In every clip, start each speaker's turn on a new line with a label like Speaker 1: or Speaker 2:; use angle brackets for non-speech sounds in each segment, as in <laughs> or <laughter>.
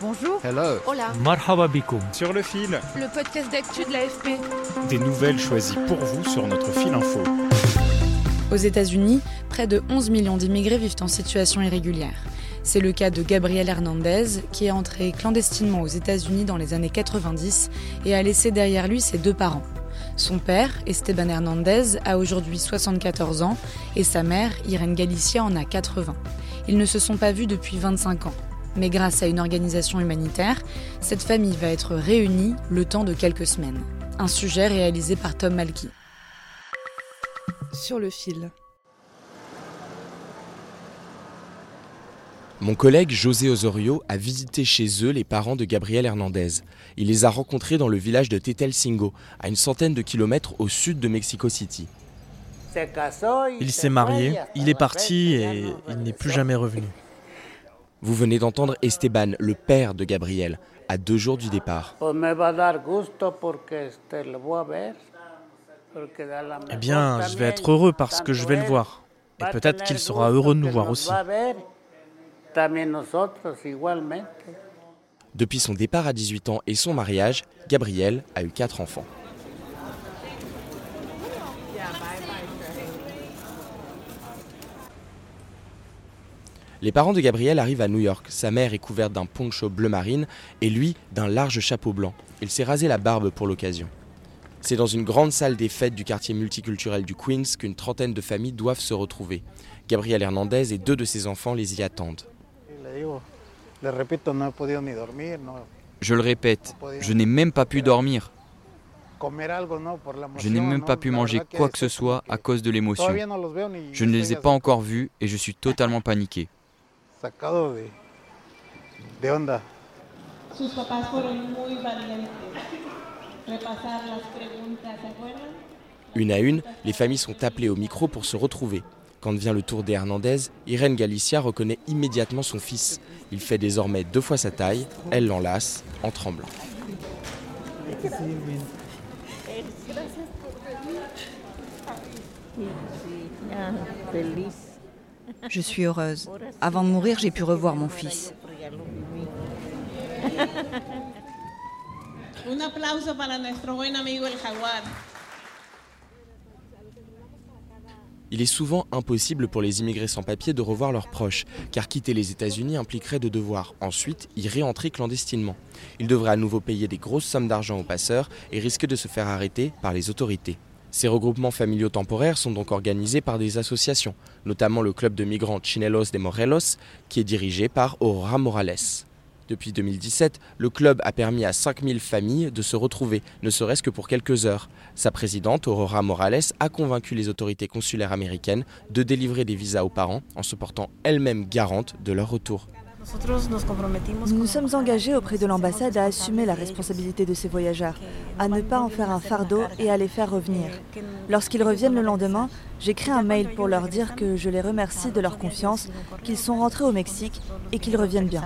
Speaker 1: Bonjour.
Speaker 2: Hello.
Speaker 1: Hola.
Speaker 3: Marhaba bikoum.
Speaker 4: Sur le fil,
Speaker 1: Le podcast d'actu de l'AFP.
Speaker 4: des nouvelles choisies pour vous sur notre fil info.
Speaker 5: Aux États-Unis, près de 11 millions d'immigrés vivent en situation irrégulière. C'est le cas de Gabriel Hernandez, qui est entré clandestinement aux États-Unis dans les années 90 et a laissé derrière lui ses deux parents. Son père, Esteban Hernandez, a aujourd'hui 74 ans et sa mère, Irene Galicia, en a 80. Ils ne se sont pas vus depuis 25 ans. Mais grâce à une organisation humanitaire, cette famille va être réunie le temps de quelques semaines. Un sujet réalisé par Tom Malky.
Speaker 1: Sur le fil.
Speaker 2: Mon collègue José Osorio a visité chez eux les parents de Gabriel Hernandez. Il les a rencontrés dans le village de Tetelcingo, à une centaine de kilomètres au sud de Mexico City.
Speaker 3: Il s'est marié, il est parti et il n'est plus jamais revenu.
Speaker 2: Vous venez d'entendre Esteban, le père de Gabriel, à deux jours du départ.
Speaker 3: Eh bien, je vais être heureux parce que je vais le voir. Et peut-être qu'il sera heureux de nous voir aussi.
Speaker 2: Depuis son départ à 18 ans et son mariage, Gabriel a eu quatre enfants. Les parents de Gabriel arrivent à New York. Sa mère est couverte d'un poncho bleu marine et lui d'un large chapeau blanc. Il s'est rasé la barbe pour l'occasion. C'est dans une grande salle des fêtes du quartier multiculturel du Queens qu'une trentaine de familles doivent se retrouver. Gabriel Hernandez et deux de ses enfants les y attendent.
Speaker 6: Je le répète, je n'ai même pas pu dormir. Je n'ai même pas pu manger quoi que ce soit à cause de l'émotion. Je ne les ai pas encore vus et je suis totalement paniqué.
Speaker 2: Une à une, les familles sont appelées au micro pour se retrouver. Quand vient le tour des Hernandez, Irene Galicia reconnaît immédiatement son fils. Il fait désormais deux fois sa taille, elle l'enlace en tremblant.
Speaker 7: Je suis heureuse. Avant de mourir, j'ai pu revoir mon fils. <laughs>
Speaker 8: Un aplauso para nuestro buen amigo el jaguar.
Speaker 2: Il est souvent impossible pour les immigrés sans papier de revoir leurs proches, car quitter les États-Unis impliquerait de devoir ensuite y réentrer clandestinement. Ils devraient à nouveau payer des grosses sommes d'argent aux passeurs et risquer de se faire arrêter par les autorités. Ces regroupements familiaux temporaires sont donc organisés par des associations, notamment le club de migrants Chinelos de Morelos, qui est dirigé par Aurora Morales. Depuis 2017, le club a permis à 5000 familles de se retrouver, ne serait-ce que pour quelques heures. Sa présidente, Aurora Morales, a convaincu les autorités consulaires américaines de délivrer des visas aux parents en se portant elle-même garante de leur retour.
Speaker 7: Nous nous sommes engagés auprès de l'ambassade à assumer la responsabilité de ces voyageurs, à ne pas en faire un fardeau et à les faire revenir. Lorsqu'ils reviennent le lendemain, j'écris un mail pour leur dire que je les remercie de leur confiance, qu'ils sont rentrés au Mexique et qu'ils reviennent bien.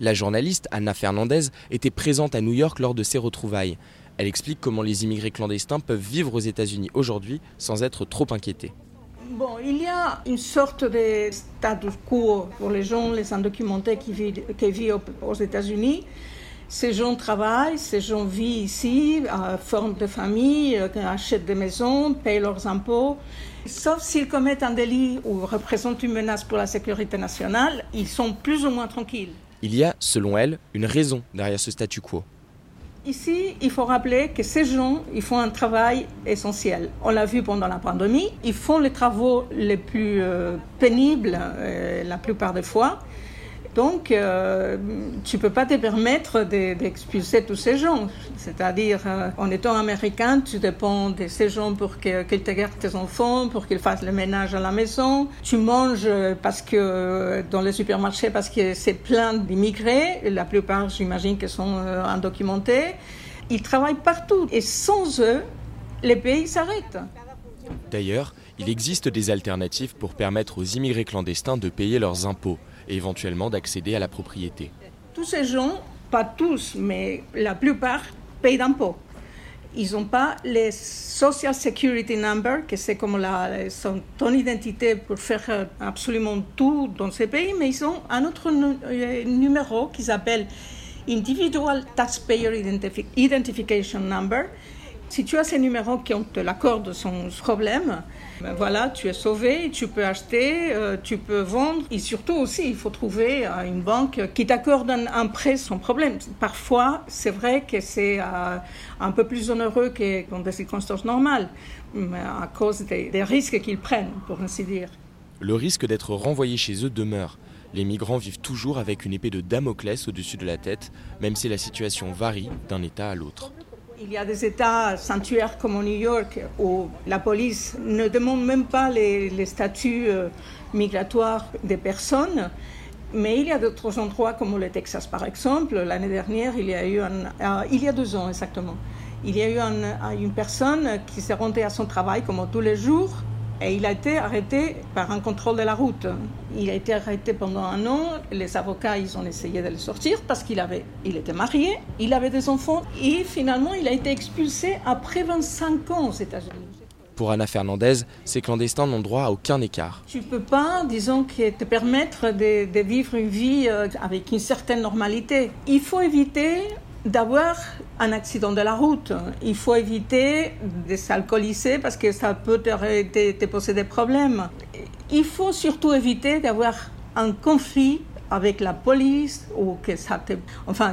Speaker 2: La journaliste Anna Fernandez était présente à New York lors de ces retrouvailles. Elle explique comment les immigrés clandestins peuvent vivre aux États-Unis aujourd'hui sans être trop inquiétés.
Speaker 8: Bon, il y a une sorte de status quo pour les gens, les indocumentés qui vivent, qui vivent aux États-Unis. Ces gens travaillent, ces gens vivent ici, forment des familles, euh, achètent des maisons, payent leurs impôts. Sauf s'ils commettent un délit ou représentent une menace pour la sécurité nationale, ils sont plus ou moins tranquilles.
Speaker 2: Il y a, selon elle, une raison derrière ce statu quo.
Speaker 8: Ici, il faut rappeler que ces gens, ils font un travail essentiel. On l'a vu pendant la pandémie, ils font les travaux les plus euh, pénibles euh, la plupart des fois. Donc, euh, tu ne peux pas te permettre d'expulser tous ces gens. C'est-à-dire, euh, en étant américain, tu dépends de ces gens pour qu'ils te gardent tes enfants, pour qu'ils fassent le ménage à la maison. Tu manges parce que, dans les supermarchés parce que c'est plein d'immigrés. La plupart, j'imagine, qui sont euh, indocumentés. Ils travaillent partout. Et sans eux, les pays s'arrêtent.
Speaker 2: D'ailleurs, il existe des alternatives pour permettre aux immigrés clandestins de payer leurs impôts et éventuellement d'accéder à la propriété.
Speaker 8: Tous ces gens, pas tous, mais la plupart, payent d'impôts. Ils n'ont pas les Social Security Number, que c'est comme la, ton identité pour faire euh, absolument tout dans ces pays, mais ils ont un autre euh, numéro qui s'appelle Individual Taxpayer Identification Number, si tu as ces numéros qui te l'accorde son problème, ben voilà, tu es sauvé, tu peux acheter, euh, tu peux vendre. Et surtout aussi, il faut trouver euh, une banque qui t'accorde un, prêt sans problème. Parfois, c'est vrai que c'est euh, un peu plus onéreux que dans des circonstances normales, à cause des risques qu'ils prennent, pour ainsi dire.
Speaker 2: Le risque d'être renvoyé chez eux demeure. Les migrants vivent toujours avec une épée de Damoclès au-dessus de la tête, même si la situation varie d'un État à l'autre.
Speaker 8: Il y a des États sanctuaires comme New York où la police ne demande même pas les, statuts euh, migratoires des personnes. Mais il y a d'autres endroits comme le Texas par exemple. L'année dernière, il y a eu, un, il y a deux ans exactement, il y a eu une personne qui s'est rendue à son travail comme tous les jours et il a été arrêté par un contrôle de la route. Il a été arrêté pendant un an. Les avocats, ils ont essayé de le sortir parce qu'il avait, il était marié, il avait des enfants et finalement, il a été expulsé après 25 ans aux États-Unis.
Speaker 2: Pour Anna Fernandez, ces clandestins n'ont droit à aucun écart.
Speaker 8: Tu ne peux pas, disons, te permettre de, de, vivre une vie euh, avec une certaine normalité. Il faut éviter d'avoir un accident de la route. Il faut éviter de s'alcooliser parce que ça peut te, poser des problèmes. Il faut surtout éviter d'avoir un conflit avec la police ou que ça,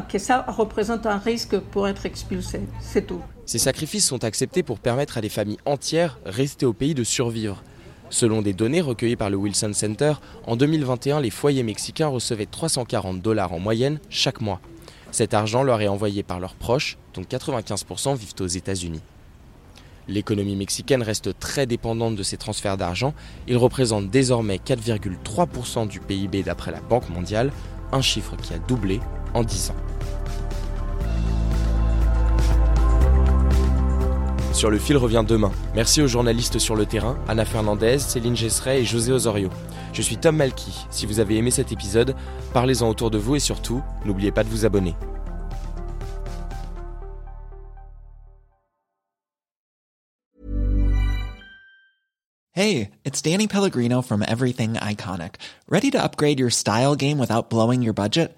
Speaker 8: que ça représente un risque pour être expulsé. C'est tout.
Speaker 2: Ces sacrifices sont acceptés pour permettre à des familles entières restées au pays de survivre. Selon des données recueillies par le Wilson Center, en 2021, les foyers mexicains recevaient 340 dollars en moyenne chaque mois. Cet argent leur est envoyé par leurs proches, dont 95% vivent aux États-Unis. L'économie mexicaine reste très dépendante de ces transferts d'argent. Ils représentent désormais 4,3% du PIB d'après la Banque mondiale, un chiffre qui a doublé en 10 ans. Sur le fil revient demain. Merci aux journalistes sur le terrain, Anna Fernandez, Céline Gesseret et José Osorio. Je suis Tom Malky. Si vous avez aimé cet épisode, parlez-en autour de vous et surtout, n'oubliez pas de vous abonner.
Speaker 9: Hey, it's Danny Pellegrino from Everything Iconic. Ready to upgrade your style game without blowing your budget?